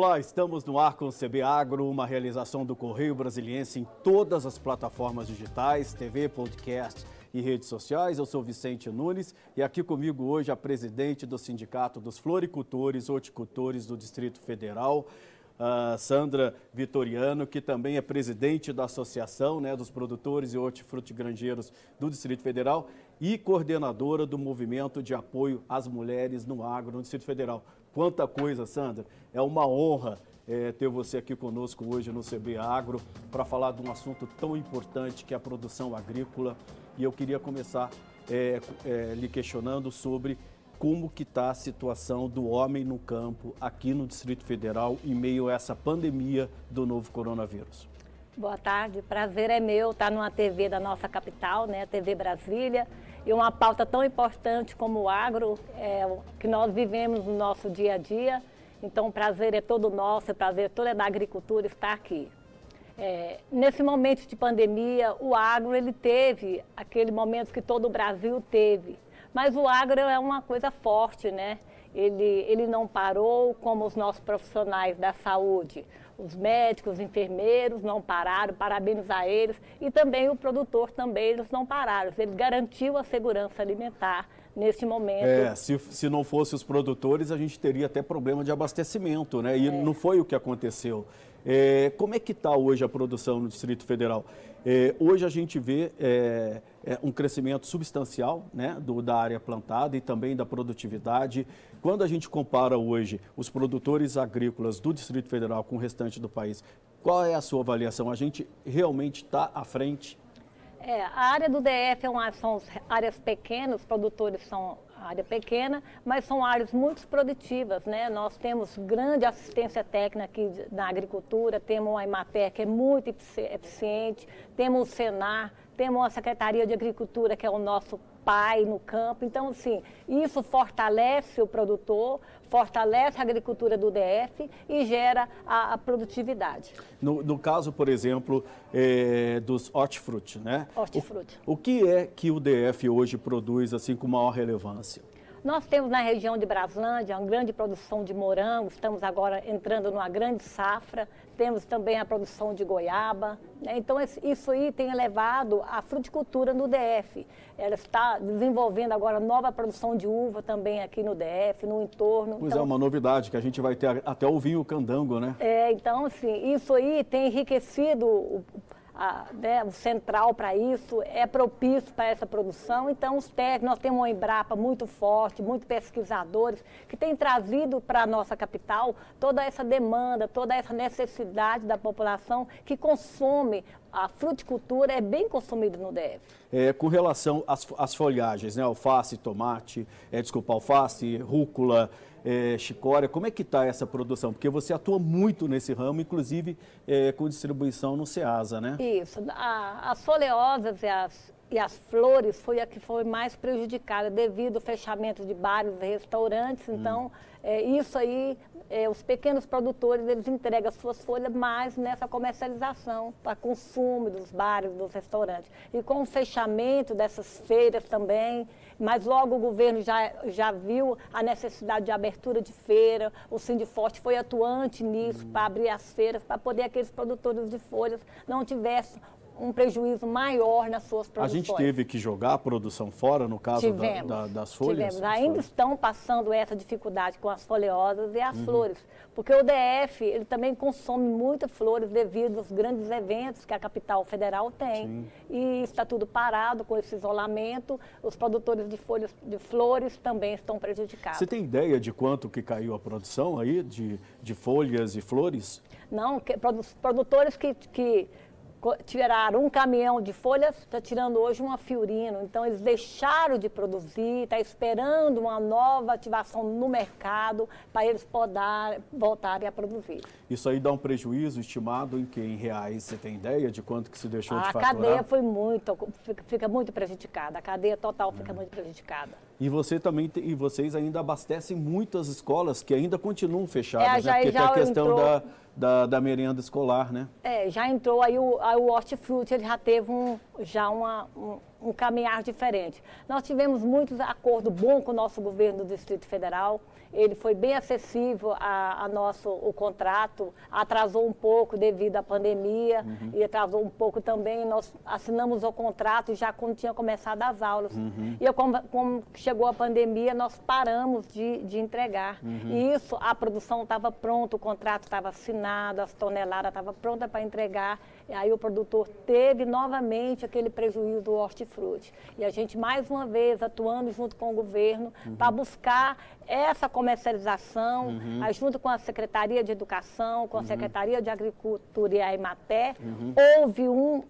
Olá, estamos no ar com o CB Agro, uma realização do Correio Brasiliense em todas as plataformas digitais, TV, podcast e redes sociais. Eu sou Vicente Nunes e aqui comigo hoje a presidente do Sindicato dos Floricultores, Horticultores do Distrito Federal, a Sandra Vitoriano, que também é presidente da Associação né, dos Produtores e Hortifrutigranjeiros do Distrito Federal e coordenadora do Movimento de Apoio às Mulheres no Agro no Distrito Federal. Quanta coisa, Sandra. É uma honra é, ter você aqui conosco hoje no CB Agro para falar de um assunto tão importante que é a produção agrícola. E eu queria começar é, é, lhe questionando sobre como que está a situação do homem no campo aqui no Distrito Federal em meio a essa pandemia do novo coronavírus. Boa tarde, prazer é meu estar numa TV da nossa capital, né, TV Brasília, e uma pauta tão importante como o agro, é, que nós vivemos no nosso dia a dia. Então, o prazer é todo nosso, o prazer é todo é da agricultura estar aqui. É, nesse momento de pandemia, o agro ele teve aquele momento que todo o Brasil teve, mas o agro é uma coisa forte, né? Ele, ele não parou como os nossos profissionais da saúde. Os médicos, os enfermeiros não pararam, parabéns a eles. E também o produtor também, eles não pararam. Ele garantiu a segurança alimentar neste momento. É, se, se não fosse os produtores, a gente teria até problema de abastecimento, né? E é. não foi o que aconteceu. É, como é que está hoje a produção no Distrito Federal? É, hoje a gente vê é, é, um crescimento substancial né, do, da área plantada e também da produtividade. Quando a gente compara hoje os produtores agrícolas do Distrito Federal com o restante do país, qual é a sua avaliação? A gente realmente está à frente? É, a área do DF é uma, são áreas pequenas, os produtores são área pequena, mas são áreas muito produtivas, né? Nós temos grande assistência técnica aqui na agricultura, temos a Imater que é muito eficiente, temos o Senar, temos a Secretaria de Agricultura que é o nosso pai no campo. Então, assim, isso fortalece o produtor, fortalece a agricultura do DF e gera a, a produtividade. No, no, caso, por exemplo, é, dos hortifruti, né? Hortifruti. O, o que é que o DF hoje produz assim com maior relevância? Nós temos na região de Braslândia uma grande produção de morango, estamos agora entrando numa grande safra, temos também a produção de goiaba. Né? Então, isso aí tem elevado a fruticultura no DF. Ela está desenvolvendo agora nova produção de uva também aqui no DF, no entorno. Pois é, então, é, uma novidade, que a gente vai ter até o vinho candango, né? É, então, assim, isso aí tem enriquecido o a, né, o central para isso, é propício para essa produção. Então, os técnicos, nós temos uma Embrapa muito forte, muitos pesquisadores, que têm trazido para a nossa capital toda essa demanda, toda essa necessidade da população que consome a fruticultura é bem consumida no DF. É, com relação às, às folhagens, né? Alface, tomate, é, desculpa, alface, rúcula, é, chicória, como é que está essa produção? Porque você atua muito nesse ramo, inclusive é, com distribuição no SEASA, né? Isso. A, as folheosas e as, e as flores foi a que foi mais prejudicada devido ao fechamento de bares e restaurantes. Hum. Então, hum. é, isso aí, é, os pequenos produtores, eles entregam as suas folhas mais nessa comercialização para consumo dos bares, dos restaurantes. E com o fechamento dessas feiras também, mas logo o governo já, já viu a necessidade de abertura de feira, o Sindiforte foi atuante nisso, para abrir as feiras, para poder aqueles produtores de folhas não tivessem um prejuízo maior nas suas produções. A gente teve que jogar a produção fora, no caso tivemos, da, da, das folhas? Tivemos. Ainda estão passando essa dificuldade com as folhosas e as uhum. flores, porque o DF ele também consome muitas flores devido aos grandes eventos que a capital federal tem. Sim. E está tudo parado com esse isolamento, os produtores de folhas de flores também estão prejudicados. Você tem ideia de quanto que caiu a produção aí de, de folhas e flores? Não, que, produtores que, que tiraram um caminhão de folhas, está tirando hoje uma fiorino. Então, eles deixaram de produzir, está esperando uma nova ativação no mercado para eles poder, voltarem a produzir. Isso aí dá um prejuízo estimado em que em reais? Você tem ideia de quanto que se deixou a de faturar? A cadeia foi muito, fica, fica, muito prejudicada. A cadeia total fica é. muito prejudicada. E você também e vocês ainda abastecem muitas escolas que ainda continuam fechadas, é, já, né? Porque já tem a questão entrou... da da, da merenda escolar, né? É, já entrou aí o, aí o hortifruti, ele já teve um, já uma, um, um caminhar diferente. Nós tivemos muitos acordos bons com o nosso governo do Distrito Federal. Ele foi bem acessível a, a nosso o contrato, atrasou um pouco devido à pandemia uhum. e atrasou um pouco também. Nós assinamos o contrato já quando tinha começado as aulas. Uhum. E como, como, chegou a pandemia, nós paramos de, de entregar. Uhum. E isso, a produção estava pronta, o contrato estava assinado, as toneladas estavam prontas para entregar. E aí o produtor teve novamente aquele prejuízo do hortifruti. E a gente, mais uma vez, atuando junto com o governo uhum. para buscar essa comercialização, uhum. junto com a Secretaria de Educação, com a uhum. Secretaria de Agricultura e a Imaté, uhum. houve um,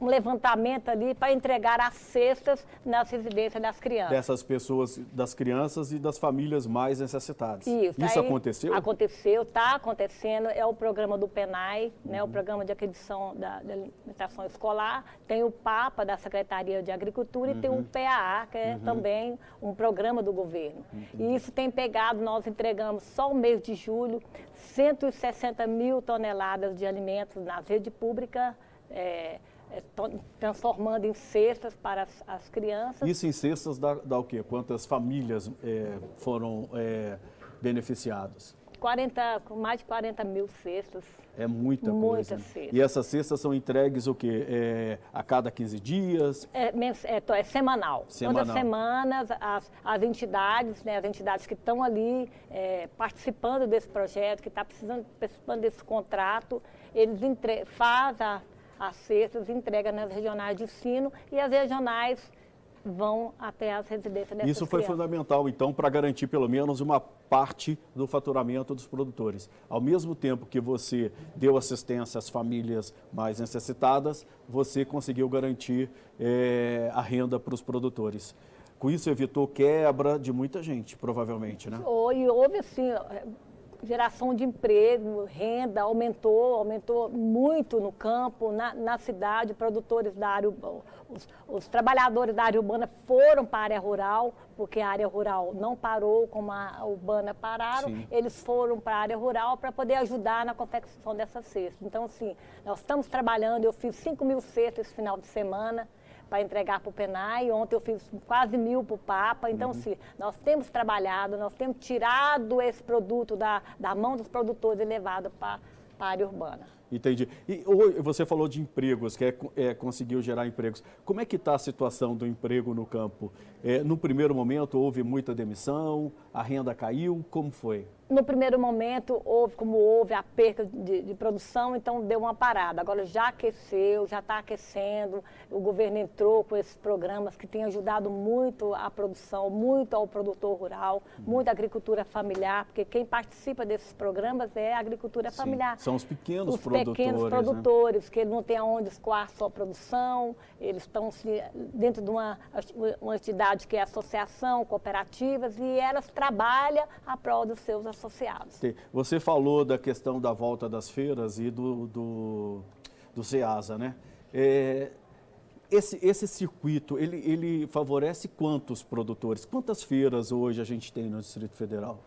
um levantamento ali para entregar as cestas nas residências das crianças. Dessas pessoas, das crianças e das famílias mais necessitadas. Isso. Isso aconteceu? Aconteceu, está acontecendo. É o programa do PENAI, uhum. né, o programa de aquisição da, da, alimentação escolar. Tem o PAPA da Secretaria de Agricultura uhum. e tem o uhum. PAA, que é uhum. também um programa do governo. Uhum. E isso tem pegado, nós entregamos só o mês de julho 160 mil toneladas de alimentos na rede pública. É, é, transformando em cestas para as, as, crianças. Isso em cestas dá, dá o quê? Quantas famílias é, foram é, beneficiadas? 40, mais de 40 mil cestas. É muita, muita coisa. Cestas. E essas cestas são entregues o quê? É, a cada 15 dias? É, é, é semanal. semanal. Todas as semanas, as, as entidades, né, as entidades que estão ali é, participando desse projeto, que estão tá participando desse contrato, eles fazem a as cestas, entrega nas regionais de ensino e as regionais vão até as residências dessas Isso foi crianças. fundamental, então, para garantir pelo menos uma parte do faturamento dos produtores. Ao mesmo tempo que você deu assistência às famílias mais necessitadas, você conseguiu garantir é, a renda para os produtores. Com isso, evitou quebra de muita gente, provavelmente, né? E houve, assim, geração de emprego, renda, aumentou, aumentou muito no campo, na, na cidade, produtores da área, os, os, trabalhadores da área urbana foram para a área rural, porque a área rural não parou como a urbana pararam, Sim. eles foram para a área rural para poder ajudar na confecção dessa cesta. Então, assim, nós estamos trabalhando, eu fiz 5 mil cestas esse final de semana, para entregar para o PENAI. Ontem eu fiz quase mil para o Papa. Então, uhum. sim, nós temos trabalhado, nós temos tirado esse produto da, da mão dos produtores e levado para a área urbana. Entendi. E você falou de empregos, que é, é conseguiu gerar empregos. Como é que está a situação do emprego no campo? É, no primeiro momento houve muita demissão, a renda caiu, como foi? No primeiro momento, houve, como houve a perda de, de produção, então deu uma parada. Agora já aqueceu, já está aquecendo. O governo entrou com esses programas que têm ajudado muito a produção, muito ao produtor rural, muito a agricultura familiar, porque quem participa desses programas é a agricultura Sim, familiar. São os pequenos os produtores. Os pequenos produtores, né? que não têm aonde escoar sua produção, eles estão dentro de uma, uma entidade que é associação, cooperativas, e elas trabalham a prol dos seus associados. Você falou da questão da volta das feiras e do, do, do CEASA, né? É, esse, esse circuito, ele, ele favorece quantos produtores? Quantas feiras hoje a gente tem no Distrito Federal?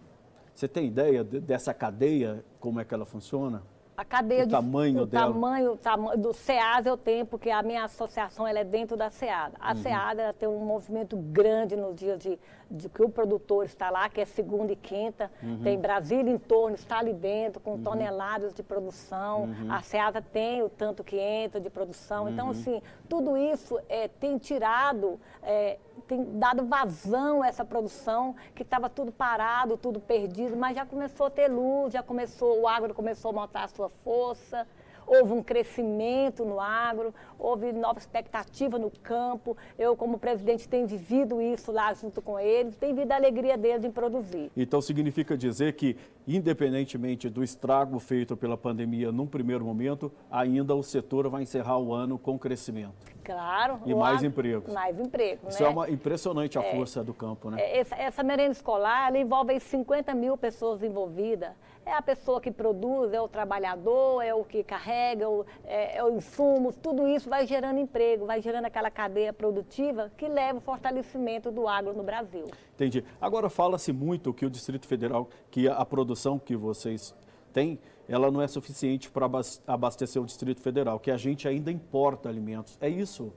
Você tem ideia dessa cadeia, como é que ela funciona? A cadeia o de, tamanho o dela. tamanho, do SEAD eu tenho, porque a minha associação ela é dentro da SEAD. A uhum. SEAD ela tem um movimento grande no dia de, de que o produtor está lá, que é segunda e quinta. Uhum. Tem Brasília em torno, está ali dentro, com uhum. toneladas de produção. Uhum. A SEAD tem o tanto que entra de produção. Então, uhum. assim, tudo isso é, tem tirado, é, tem dado vazão a essa produção, que estava tudo parado, tudo perdido, mas já começou a ter luz, já começou, o agro começou a montar a sua força, houve um crescimento no agro, houve nova expectativa no campo. Eu, como presidente, tenho vivido isso lá junto com eles, tenho vivido a alegria deles em produzir. Então, significa dizer que, independentemente do estrago feito pela pandemia num primeiro momento, ainda o setor vai encerrar o ano com crescimento. Claro. E mais empregos. Mais empregos, Isso né? é uma impressionante a é, força do campo, né? Essa, essa merenda escolar envolve 50 mil pessoas envolvidas. É a pessoa que produz, é o trabalhador, é o que carrega, é, é o insumo, tudo isso vai gerando emprego, vai gerando aquela cadeia produtiva que leva o fortalecimento do agro no Brasil. Entendi. Agora fala-se muito que o Distrito Federal, que a produção que vocês têm, ela não é suficiente para abastecer o Distrito Federal, que a gente ainda importa alimentos. É isso?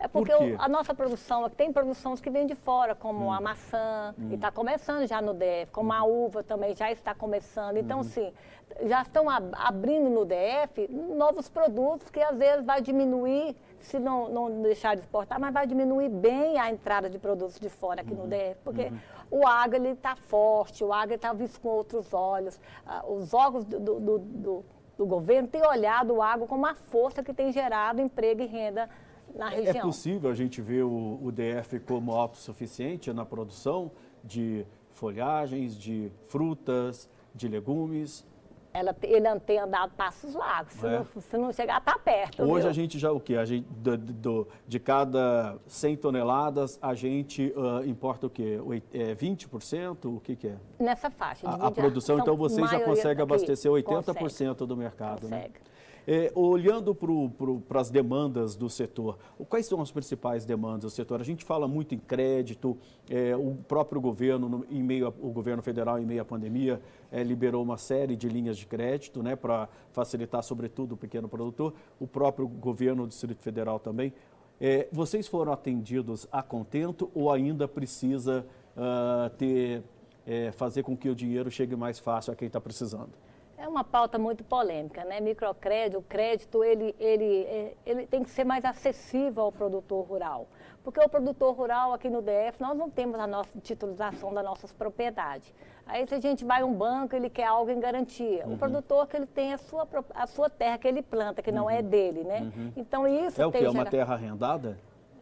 É porque Por o- a nossa produção, tem produções que vêm de fora, como Hum. a maçã, e está começando já no DF, como a uva também já está começando. Uhum. Então, sim, já estão ab- abrindo no DF novos produtos que às vezes vai diminuir, se não, não deixar de exportar, mas vai diminuir bem a entrada de produtos de fora aqui no Uhum. DF, porque o agro está forte, o agro está visto com outros olhos. Ah, os órgãos do, do- do- do- do governo têm olhado o agro como uma força que tem gerado emprego e renda na É região. possível a gente ver o, o DF como autossuficiente na produção de folhagens, de frutas, de legumes? Ela, ele tem andado passos largos. Se, É. não, se não chegar, está perto. Hoje viu? a gente já o quê? A gente, do- do- de cada 100 toneladas, a gente ah, importa o quê? Oit- É 20%? O que, que é? Nessa faixa. A, a produção, então vocês já conseguem abastecer 80% Consegue. do mercado, né? É, olhando para as demandas do setor, quais são as principais demandas do setor? A gente fala muito em crédito, é, o próprio governo, no- em meio a- o governo federal, em meio à pandemia, é, liberou uma série de linhas de crédito né, para facilitar, sobretudo, o pequeno produtor, o próprio governo do Distrito Federal também. É, vocês foram atendidos a contento ou ainda precisa ah, ter, é, fazer com que o dinheiro chegue mais fácil a quem está precisando? É uma pauta muito polêmica, né? Microcrédito, o crédito, ele, ele, é, ele tem que ser mais acessível ao produtor rural. Porque o produtor rural aqui no DF, nós não temos a nossa titulização das nossas propriedades. Aí se a gente vai a um banco, ele quer algo em garantia. Uhum. O produtor que ele tem a sua, a sua terra que ele planta, que não é dele, né? Então isso Uhum. É o que? tem É uma terra arrendada?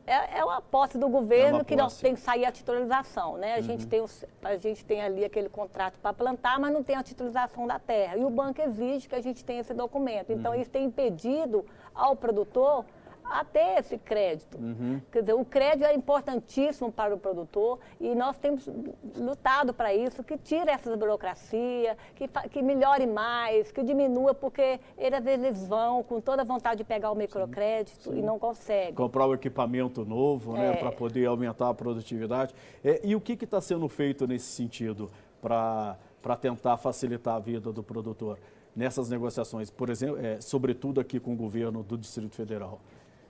É, é uma posse do governo É que nós posse. tem que sair a titulização, né? A, gente tem os- a gente tem ali aquele contrato para plantar, mas não tem a titulização da terra. E o banco exige que a gente tenha esse documento. Então, isso tem impedido ao produtor a ter esse crédito. Quer dizer, o crédito é importantíssimo para o produtor e nós temos lutado para isso, que tire essa burocracia, que, que melhore mais, que diminua, porque eles, às vezes eles vão com toda a vontade de pegar o microcrédito e não conseguem. comprar o equipamento novo, né, É. para poder aumentar a produtividade. É, e o que está sendo feito nesse sentido para tentar facilitar a vida do produtor nessas negociações, por exemplo, é, sobretudo aqui com o governo do Distrito Federal?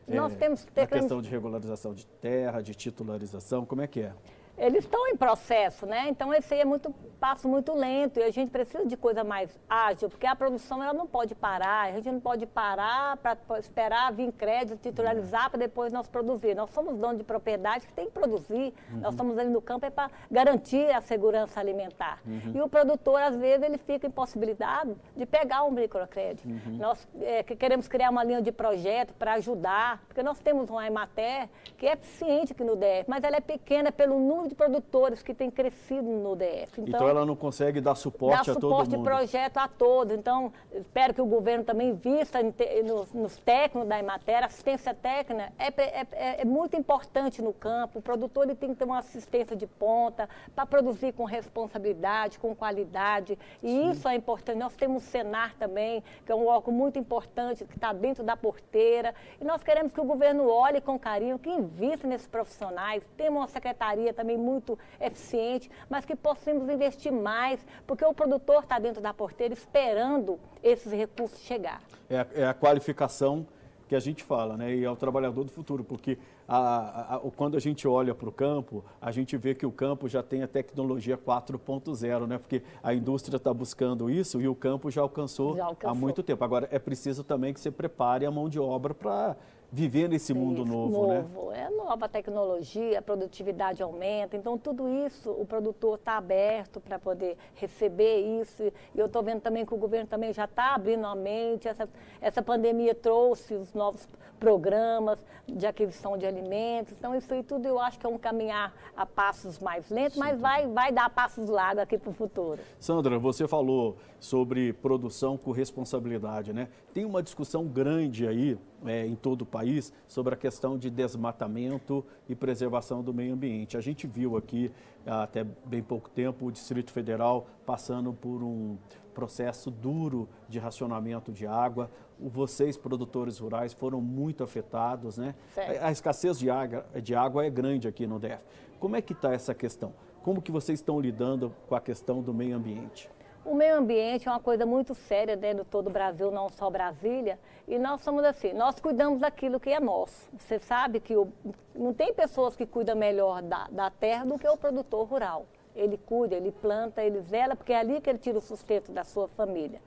Nós É, temos que ter a questão de regularização de terra, de titularização, como é que é? Eles estão em processo, né? Então esse aí é muito passo muito lento e a gente precisa de coisa mais ágil, porque a produção ela não pode parar, a gente não pode parar para esperar vir crédito, titularizar para depois nós produzir. Nós somos donos de propriedade que tem que produzir. Nós estamos ali no campo é para garantir a segurança alimentar. E o produtor às vezes ele fica impossibilitado de pegar um microcrédito. Nós é, que queremos criar uma linha de projeto para ajudar, porque nós temos uma Emater que é eficiente aqui no DF, mas ela é pequena pelo número de produtores que tem crescido no DF. Então, ela não consegue dar suporte dá a todo suporte de mundo. projeto a todos. Então, espero que o governo também te- nos, nos técnicos da Emater. Assistência técnica é, é- é- é muito importante no campo. O produtor ele tem que ter uma assistência de ponta para produzir com responsabilidade, com qualidade. E isso é importante. Nós temos o Senar também, que é um órgão muito importante, que está dentro da porteira. E nós queremos que o governo olhe com carinho, que invista nesses profissionais. Temos uma secretaria também muito eficiente, mas que possamos investir mais, porque o produtor está dentro da porteira esperando esses recursos chegar. É, a- é a qualificação que a gente fala, né? E é o trabalhador do futuro, porque a- a- a- quando a gente olha para o campo, a gente vê que o campo já tem a tecnologia 4.0, né? Porque a indústria está buscando isso e o campo já alcançou, Já alcançou. há muito tempo. Agora, é preciso também que você prepare a mão de obra para viver nesse mundo Isso, novo, né? novo. É nova tecnologia, a produtividade aumenta. Então, tudo isso o produtor está aberto para poder receber isso. E eu estou vendo também que o governo também já está abrindo a mente. Essa, essa pandemia trouxe os novos programas de aquisição de alimentos. Então, isso aí tudo eu acho que é um caminhar a passos mais lentos, mas vai, vai dar passos largos aqui para o futuro. Sandra, você falou sobre produção com responsabilidade, né? Tem uma discussão grande aí é, em todo o país sobre a questão de desmatamento e preservação do meio ambiente. A gente viu aqui, há até bem pouco tempo, o Distrito Federal passando por um processo duro de racionamento de água. Vocês, produtores rurais, foram muito afetados, né? Certo. A, a escassez de água, de água é grande aqui no DF. Como é que está essa questão? Como que vocês estão lidando com a questão do meio ambiente? O meio ambiente é uma coisa muito séria dentro de todo o Brasil, não só Brasília. E nós somos assim, nós cuidamos daquilo que é nosso. Você sabe que o, não tem pessoas que cuidam melhor da, da terra do que o produtor rural. Ele cuida, ele planta, ele zela, porque é ali que ele tira o sustento da sua família.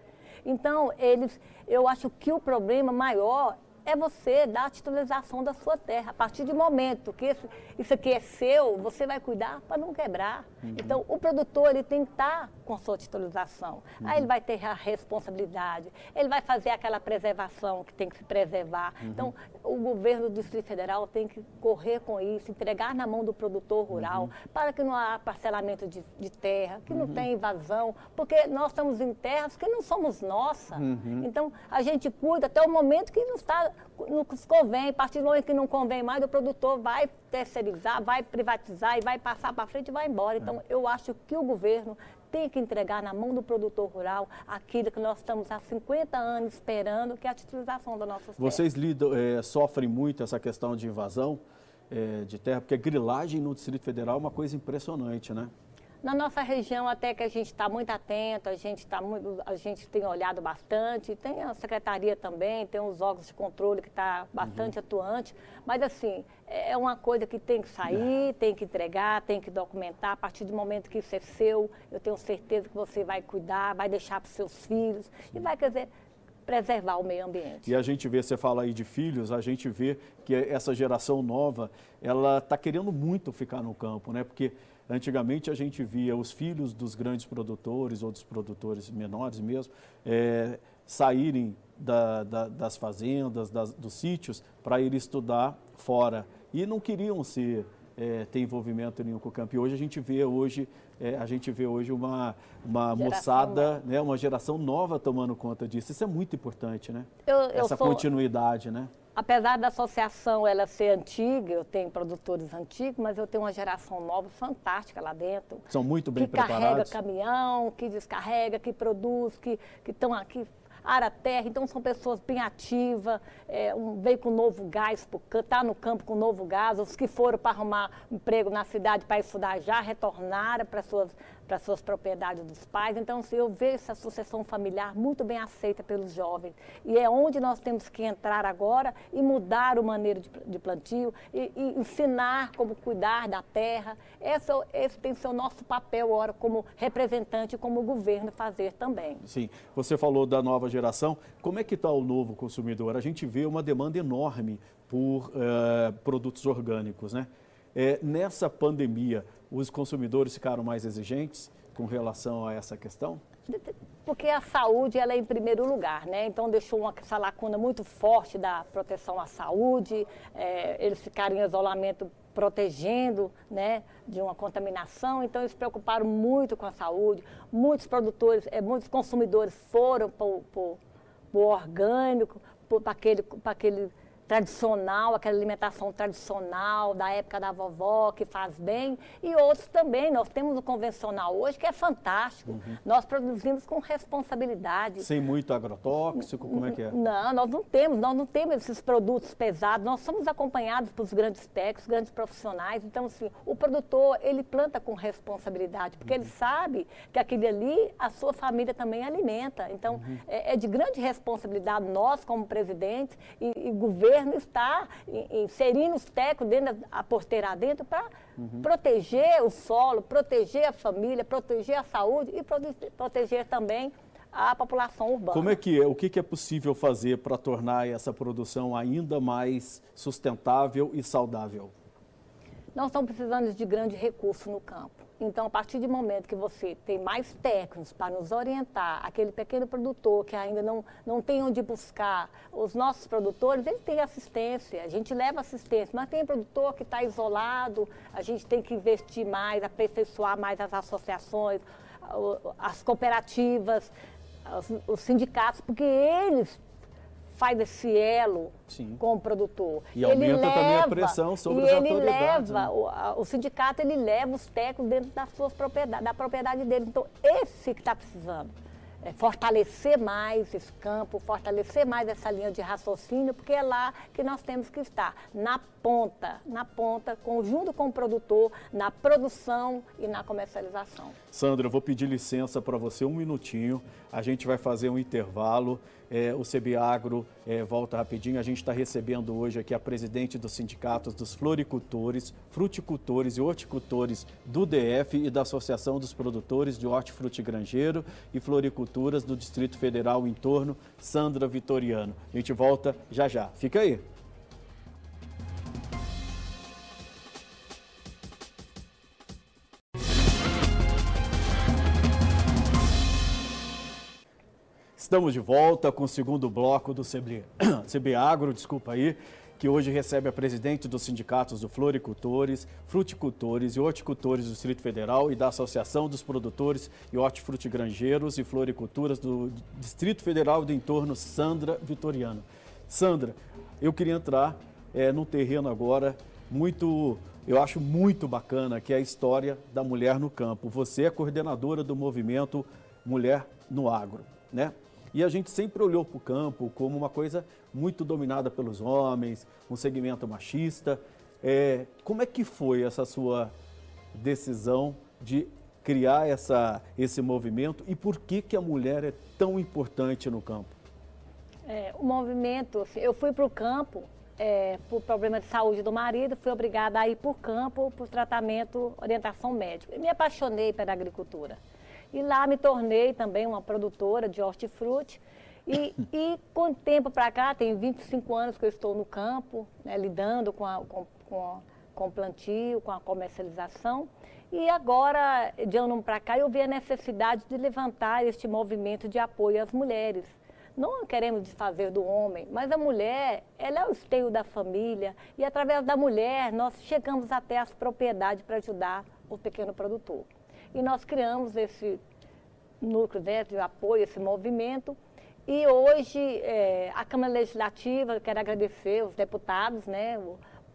Então, eles, eu acho que o problema maior é você dar a titulização da sua terra. A partir do momento que isso, isso aqui é seu, você vai cuidar para não quebrar. Uhum. Então, o produtor ele tem que estar com a sua titulização. Uhum. Aí ele vai ter a responsabilidade, ele vai fazer aquela preservação que tem que se preservar. Uhum. Então, o governo do Distrito Federal tem que correr com isso, entregar na mão do produtor rural, uhum. para que não há parcelamento de, de terra, que não uhum. tenha invasão, porque nós estamos em terras que não somos nossas. Uhum. Então, a gente cuida até o momento que não está nos convém, a partir do momento que não convém mais, o produtor vai terceirizar, vai privatizar e vai passar para frente e vai embora. Então, é. eu acho que o governo tem que entregar na mão do produtor rural aquilo que nós estamos há 50 anos esperando, que é a titulização da nossa terra. Vocês lidam, é, sofrem muito essa questão de invasão é, de terra, porque a grilagem no Distrito Federal é uma coisa impressionante, né? Na nossa região até que a gente está muito atento, a gente, tá muito, a gente tem olhado bastante, tem a secretaria também, tem os órgãos de controle que está bastante uhum. atuante, mas assim, é uma coisa que tem que sair, tem que entregar, tem que documentar, a partir do momento que isso é seu, eu tenho certeza que você vai cuidar, vai deixar para os seus filhos Sim. e vai, quer dizer, preservar o meio ambiente. E a gente vê, você fala aí de filhos, a gente vê que essa geração nova, ela está querendo muito ficar no campo, né? Porque Antigamente a gente via os filhos dos grandes produtores ou dos produtores menores mesmo é, saírem da, da, das fazendas, das, dos sítios para ir estudar fora e não queriam ser é, ter envolvimento nenhum com o campo. E hoje a gente vê hoje é, a gente vê hoje uma, uma moçada, né, uma geração nova tomando conta disso. Isso é muito importante, né? Eu, eu Essa sou... continuidade, né? Apesar da associação ela ser antiga, eu tenho produtores antigos, mas eu tenho uma geração nova fantástica lá dentro. São muito bem que preparados. Que carrega caminhão, que descarrega, que produz, que estão aqui área terra, então são pessoas bem ativas, é, um, veio com novo gás, está no campo com novo gás, os que foram para arrumar emprego na cidade para estudar já retornaram para suas para suas propriedades dos pais. Então, assim, eu vejo essa sucessão familiar muito bem aceita pelos jovens. E é onde nós temos que entrar agora e mudar o maneiro de, de plantio e, e, ensinar como cuidar da terra. Esse, esse tem que ser o nosso papel agora como representante, como governo fazer também. Sim. Você falou da nova geração. Como é que está o novo consumidor? A gente vê uma demanda enorme por uh, produtos orgânicos, né? É, nessa pandemia, os consumidores ficaram mais exigentes com relação a essa questão? Porque a saúde ela é em primeiro lugar, né? Então deixou uma, essa lacuna muito forte da proteção à saúde, é, eles ficaram em isolamento protegendo né, de uma contaminação, então eles se preocuparam muito com a saúde. Muitos produtores, é, muitos consumidores foram para o orgânico, para aquele, aquele tradicional, aquela alimentação tradicional da época da vovó, que faz bem, e outros também. Nós temos o convencional hoje, que é fantástico. Uhum. Nós produzimos com responsabilidade. Sem muito agrotóxico, como é que é? Não, nós não temos, nós não temos esses produtos pesados, nós somos acompanhados pelos grandes técnicos, grandes profissionais. Então, assim, o produtor, ele planta com responsabilidade, porque uhum. ele sabe que aquele ali, a sua família também alimenta. Então, uhum. é, é, de grande responsabilidade nós, como presidente e, e governo, governo está inserindo os tecos dentro da porteira dentro para uhum. proteger o solo, proteger a família, proteger a saúde e proteger também a população urbana. Como é que é? O que é possível fazer para tornar essa produção ainda mais sustentável e saudável? Nós estamos precisando de grande recurso no campo. Então, a partir do momento que você tem mais técnicos para nos orientar, aquele pequeno produtor que ainda não, não tem onde buscar, os nossos produtores, ele tem assistência, a gente leva assistência, mas tem produtor que está isolado, a gente tem que investir mais, aperfeiçoar mais as associações, as cooperativas, os, os sindicatos, porque eles faz esse elo Sim. com o produtor. E ele aumenta leva, também a pressão sobre autoridades. ele leva, né? o, o, sindicato ele leva os técnicos dentro das suas propriedades, da propriedade dele. Então, esse que está precisando. é, fortalecer mais esse campo, fortalecer mais essa linha de raciocínio, porque é lá que nós temos que estar, na ponta, na ponta, conjunto com o produtor, na produção e na comercialização. Sandra, eu vou pedir licença para você um minutinho, a gente vai fazer um intervalo, é, o CBAgro é, volta rapidinho, a gente está recebendo hoje aqui a presidente dos sindicatos dos floricultores, fruticultores e horticultores do DF e da Associação dos Produtores de Hortifruti Grangeiro e Floriculturas do Distrito Federal em torno, Sandra Vitoriano. A gente volta já já. Fica aí. Estamos de volta com o segundo bloco do CB, CB Agro, desculpa aí, que hoje recebe a presidente dos sindicatos do Floricultores, Fruticultores e Horticultores do Distrito Federal e da Associação dos Produtores e Hortifrutigranjeiros e Floriculturas do Distrito Federal do entorno, Sandra Vitoriano. Sandra, eu queria entrar é, num terreno agora muito, eu acho muito bacana, que é a história da mulher no campo. Você é coordenadora do movimento Mulher no Agro, né? E a gente sempre olhou para o campo como uma coisa muito dominada pelos homens, um segmento machista. É, como é que foi essa sua decisão de criar essa, esse movimento e por que, que a mulher é tão importante no campo? É, o movimento, eu fui para o campo é, por problema de saúde do marido, fui obrigada a ir para o campo por tratamento, orientação médica. E me apaixonei pela agricultura. E lá me tornei também uma produtora de hortifruti. E, e com o tempo para cá, tem 25 anos que eu estou no campo, né, lidando com, a, com, com, com o plantio, com a comercialização. E agora, de ano para cá, eu vi a necessidade de levantar este movimento de apoio às mulheres. Não queremos desfazer do homem, mas a mulher, ela é o esteio da família e através da mulher nós chegamos até as propriedades para ajudar o pequeno produtor. E nós criamos esse núcleo né, de apoio, esse movimento. E hoje é, a Câmara Legislativa, quero agradecer os deputados, né,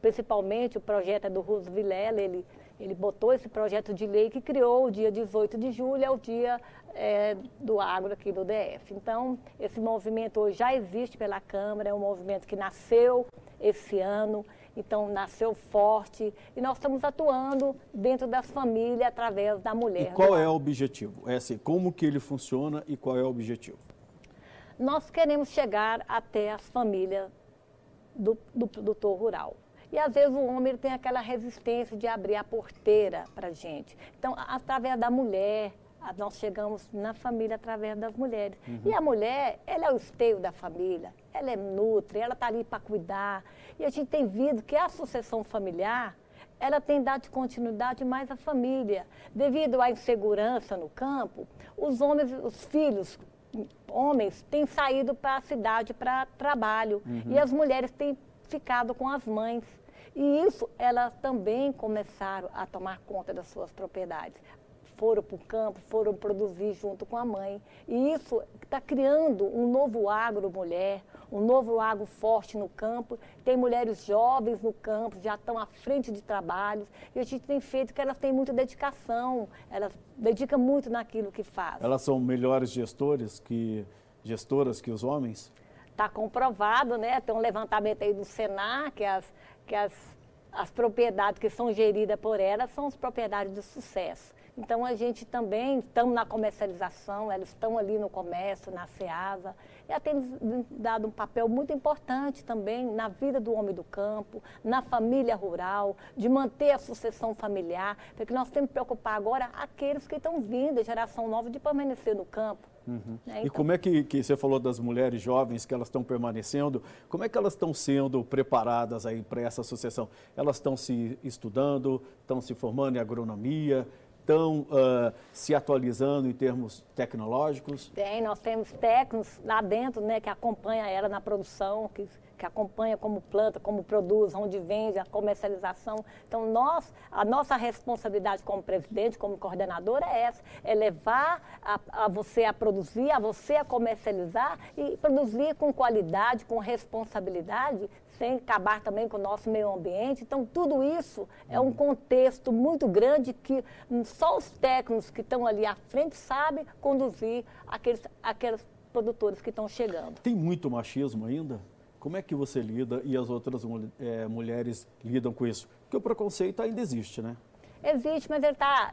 principalmente o projeto é do Russo Vilela, ele, ele botou esse projeto de lei que criou o dia 18 de julho, é o dia é, do agro aqui do DF. Então, esse movimento hoje já existe pela Câmara, é um movimento que nasceu esse ano, então nasceu forte e nós estamos atuando dentro das famílias através da mulher. E qual é o objetivo? É assim, como que ele funciona e qual é o objetivo? Nós queremos chegar até as famílias do, do produtor rural. E às vezes o homem tem aquela resistência de abrir a porteira para a gente. Então, através da mulher, nós chegamos na família através das mulheres. Uhum. E a mulher, ela é o esteio da família, ela é nutre, ela está ali para cuidar. E a gente tem visto que a sucessão familiar, ela tem dado continuidade mais à família. Devido à insegurança no campo, os homens, os filhos, homens, têm saído para a cidade para trabalho. Uhum. E as mulheres têm ficado com as mães. E isso, elas também começaram a tomar conta das suas propriedades foram para o campo, foram produzir junto com a mãe. E isso está criando um novo agro mulher, um novo agro forte no campo. Tem mulheres jovens no campo, já estão à frente de trabalhos. E a gente tem feito que elas têm muita dedicação, elas dedicam muito naquilo que fazem. Elas são melhores gestores que, gestoras que os homens? Está comprovado, né? Tem um levantamento aí do Senar, que as, que as, as propriedades que são geridas por elas são as propriedades de sucesso. Então a gente também estamos na comercialização, elas estão ali no comércio, na SEASA, e ela tem dado um papel muito importante também na vida do homem do campo, na família rural, de manter a sucessão familiar, porque nós temos que preocupar agora aqueles que estão vindo, a geração nova, de permanecer no campo. Uhum. Né? Então, e como é que, que você falou das mulheres jovens que elas estão permanecendo, como é que elas estão sendo preparadas aí para essa sucessão? Elas estão se estudando, estão se formando em agronomia, estão uh, se atualizando em termos tecnológicos? Tem, nós temos técnicos lá dentro né, que acompanham ela na produção, que, que acompanha como planta, como produz, onde vende, a comercialização. Então, nós, a nossa responsabilidade como presidente, como coordenadora é essa, é levar a, a você a produzir, a você a comercializar e produzir com qualidade, com responsabilidade, sem acabar também com o nosso meio ambiente. Então, tudo isso é um contexto muito grande que só os técnicos que estão ali à frente sabem conduzir aqueles, aqueles produtores que estão chegando. Tem muito machismo ainda? Como é que você lida e as outras é, mulheres lidam com isso? Porque o preconceito ainda existe, né? Existe, mas ele está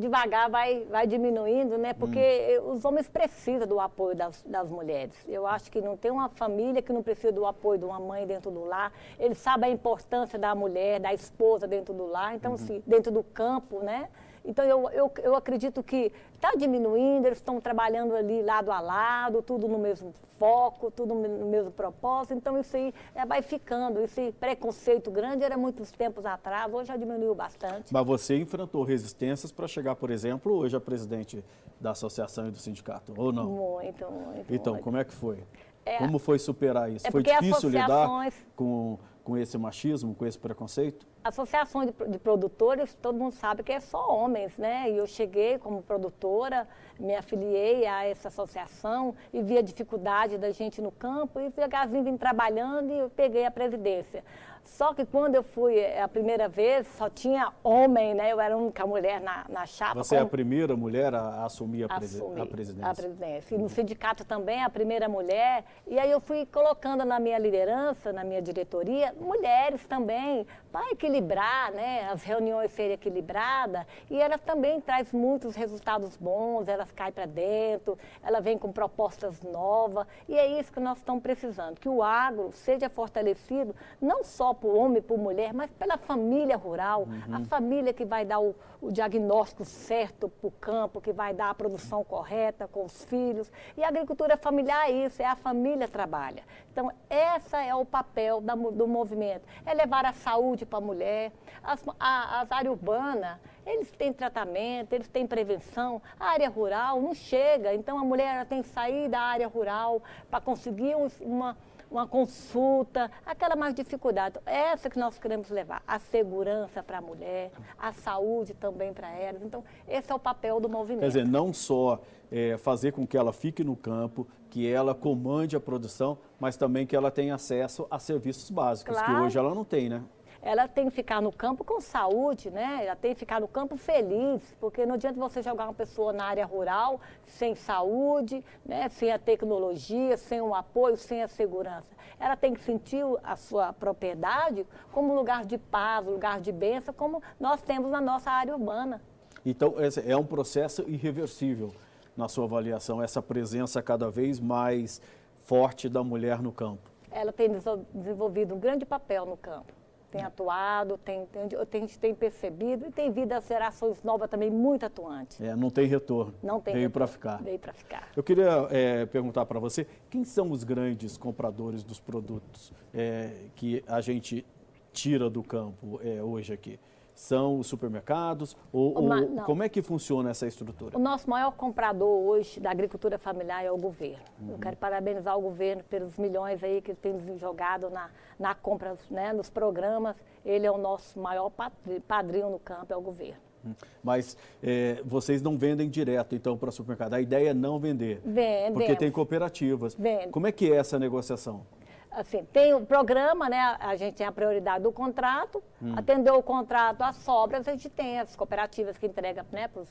devagar, vai, vai diminuindo, né? Porque hum. os homens precisam do apoio das, das mulheres. Eu acho que não tem uma família que não precisa do apoio de uma mãe dentro do lar. Eles sabem a importância da mulher, da esposa dentro do lar. Então, uhum. se, dentro do campo, né? Então, eu, eu, eu acredito que está diminuindo, eles estão trabalhando ali lado a lado, tudo no mesmo foco, tudo no mesmo propósito. Então, isso aí é, vai ficando. Esse preconceito grande era muitos tempos atrás, hoje já diminuiu bastante. Mas você enfrentou resistências para chegar, por exemplo, hoje a presidente da associação e do sindicato, ou não? Muito, muito. Então, muito. como é que foi? É, como foi superar isso? É foi difícil associações... lidar com, com esse machismo, com esse preconceito? associação de, de, produtores, todo mundo sabe que é só homens, né? E eu cheguei como produtora, me afiliei a essa associação e vi a dificuldade da gente no campo e devagarzinho vim trabalhando e eu peguei a presidência. Só que quando eu fui eh, a primeira vez, só tinha homem, né? Eu era a única mulher na, na chapa. Você é a primeira mulher a assumir a, presi a presidência? a presidência. E no sindicato também, a primeira mulher. E aí eu fui colocando na minha liderança, na minha diretoria, mulheres também, para equilibrar, né? As reuniões serem equilibradas. E elas também traz muitos resultados bons, elas caem para dentro, ela vem com propostas novas. E é isso que nós estamos precisando, que o agro seja fortalecido, não só por homem, por mulher, mas pela família rural, uhum. a família que vai dar o, o diagnóstico certo para o campo, que vai dar a produção correta com os filhos. E a agricultura familiar é isso, é a família trabalha. Então, esse é o papel da, do movimento, é levar a saúde para a mulher. As, a, as áreas urbanas, eles têm tratamento, eles têm prevenção. A área rural não chega, então a mulher tem que sair da área rural para conseguir uma uma consulta, aquela mais dificuldade. Essa que nós queremos levar, a segurança para a mulher, a saúde também para elas. Então, esse é o papel do movimento. Quer dizer, não só é, fazer com que ela fique no campo, que ela comande a produção, mas também que ela tenha acesso a serviços básicos, claro. que hoje ela não tem, né? Ela tem que ficar no campo com saúde, né? Ela tem que ficar no campo feliz, porque não adianta você jogar uma pessoa na área rural sem saúde, né? sem a tecnologia, sem o apoio, sem a segurança. Ela tem que sentir a sua propriedade como lugar de paz, lugar de bênção, como nós temos na nossa área urbana. Então, é um processo irreversível, na sua avaliação, essa presença cada vez mais forte da mulher no campo. Ela tem desenvolvido um grande papel no campo tem atuado, tem, tem, tem, tem percebido e tem vindo as gerações novas também muito atuantes. É, não tem retorno. Não tem Veio para ficar. Veio para ficar. Eu queria é, perguntar para você, quem são os grandes compradores dos produtos é, que a gente tira do campo é, hoje aqui? São os supermercados? Ou, ou como é que funciona essa estrutura? O nosso maior comprador hoje da agricultura familiar é o governo. Uhum. Eu quero parabenizar o governo pelos milhões aí que ele tem jogado na, na compra, né, nos programas. Ele é o nosso maior padrinho no campo, é o governo. Uhum. Mas é, vocês não vendem direto, então, para o supermercado. A ideia é não vender. Vendemos. Porque tem cooperativas. Vende. Como é que é essa negociação? Assim, tem o programa, né? A gente tem a prioridade do contrato, hum. atendeu o contrato, as sobras, a gente tem as cooperativas que entregam né, para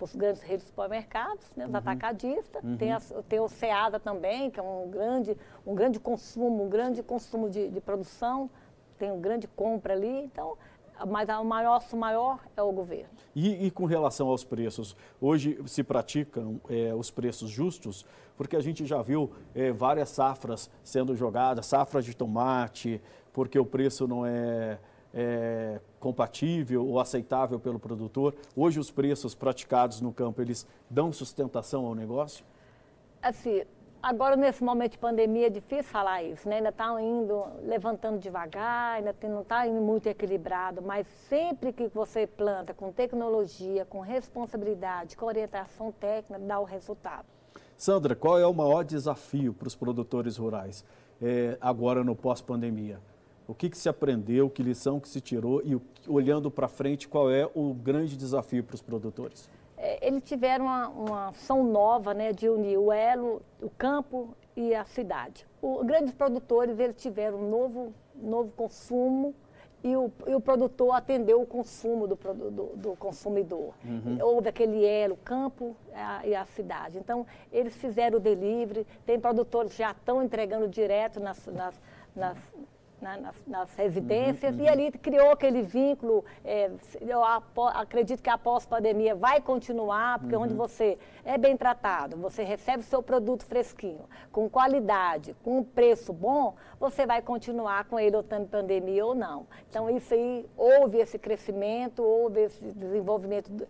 os grandes redes de supermercados, né, os uhum. atacadistas, uhum. Tem, as, tem o SEADA também, que é um grande, um grande consumo, um grande consumo de, de produção, tem um grande compra ali, então mas o maior, o maior é o governo. E, e, com relação aos preços, hoje se praticam é, os preços justos, porque a gente já viu é, várias safras sendo jogadas, safras de tomate, porque o preço não é, é compatível ou aceitável pelo produtor. Hoje os preços praticados no campo, eles dão sustentação ao negócio? Assim, Agora, nesse momento de pandemia, é difícil falar isso, né? Ainda está indo, levantando devagar, ainda não está indo muito equilibrado, mas sempre que você planta com tecnologia, com responsabilidade, com orientação técnica, dá o resultado. Sandra, qual é o maior desafio para os produtores rurais? é, agora no pós-pandemia? O que, que se aprendeu, que lição que se tirou e olhando para frente, qual é o grande desafio para os produtores? É, eles tiveram uma, uma, ação nova né, de unir o elo, o campo e a cidade. Os grandes produtores eles tiveram um novo, novo consumo e o, e o produtor atendeu o consumo do, do, do consumidor. Uhum. Houve aquele elo, campo a, e a cidade. Então, eles fizeram o delivery, tem produtores que já estão entregando direto nas, nas, nas na, nas, nas, residências, uhum, uhum. e ali criou aquele vínculo. É, eu acredito que após a pandemia vai continuar, porque uhum. onde você é bem tratado, você recebe o seu produto fresquinho, com qualidade, com um preço bom, você vai continuar com ele lutando pandemia ou não. Então, isso aí, houve esse crescimento, houve esse desenvolvimento do,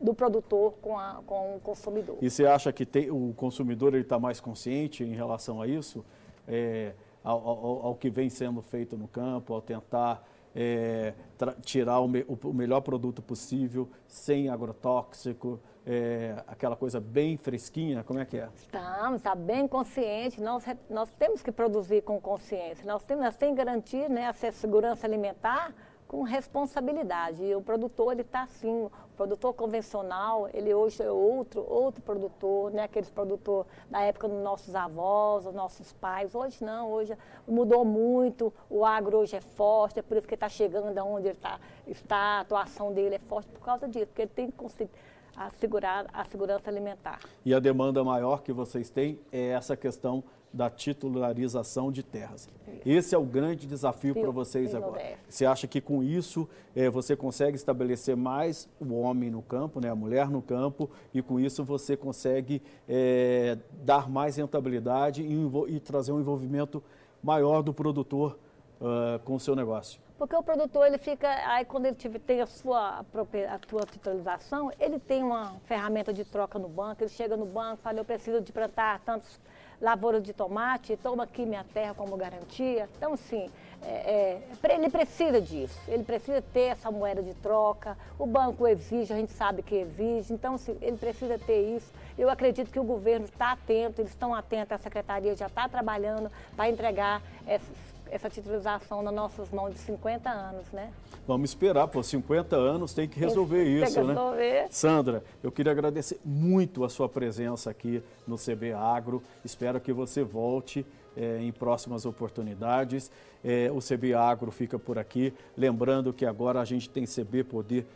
do produtor com, a, com o consumidor. E você acha que tem, o consumidor está mais consciente em relação a isso? É, ao, ao, ao, que vem sendo feito no campo, ao tentar é, tirar o, me, o, melhor produto possível, sem agrotóxico, é, aquela coisa bem fresquinha, como é que é? Estamos, está bem consciente, nós, nós temos que produzir com consciência, nós temos, nós temos que garantir né, a segurança alimentar com responsabilidade. E o produtor, ele está assim, produtor convencional, ele hoje é outro, outro produtor, né? Aqueles produtor da época dos nossos avós, dos nossos pais. Hoje não, hoje mudou muito, o agro hoje é forte, é por isso que ele está chegando aonde ele tá, está, a atuação dele é forte por causa disso, porque ele tem que conseguir assegurar a segurança alimentar. E a demanda maior que vocês têm é essa questão da titularização de terras. Esse é o grande desafio para vocês agora. Você acha que com isso é, você consegue estabelecer mais o homem no campo, né, a mulher no campo, e com isso você consegue é, dar mais rentabilidade e, e, trazer um envolvimento maior do produtor uh, com o seu negócio? Porque o produtor, ele fica, aí quando ele tem a sua, a sua titularização, ele tem uma ferramenta de troca no banco, ele chega no banco, fala, eu preciso de plantar tantos lavouras de tomate, toma aqui minha terra como garantia. Então, assim, é, é, ele precisa disso, ele precisa ter essa moeda de troca, o banco exige, a gente sabe que exige, então, assim, ele precisa ter isso. Eu acredito que o governo está atento, eles estão atentos, a secretaria já está trabalhando para entregar essas essa titularização nas nossas mãos de 50 anos, né? Vamos esperar, por 50 anos tem que resolver tem isso, que né? resolver. Sandra, eu queria agradecer muito a sua presença aqui no CB Agro. Espero que você volte é, em próximas oportunidades. É, o CB Agro fica por aqui. Lembrando que agora a gente tem CB Poder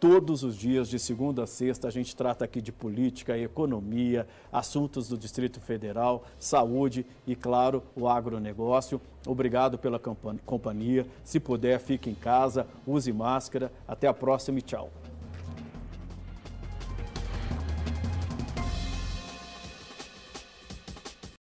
Todos os dias, de segunda a sexta, a gente trata aqui de política, economia, assuntos do Distrito Federal, saúde e, claro, o agronegócio. Obrigado pela companhia. Se puder, fique em casa, use máscara. Até a próxima e tchau.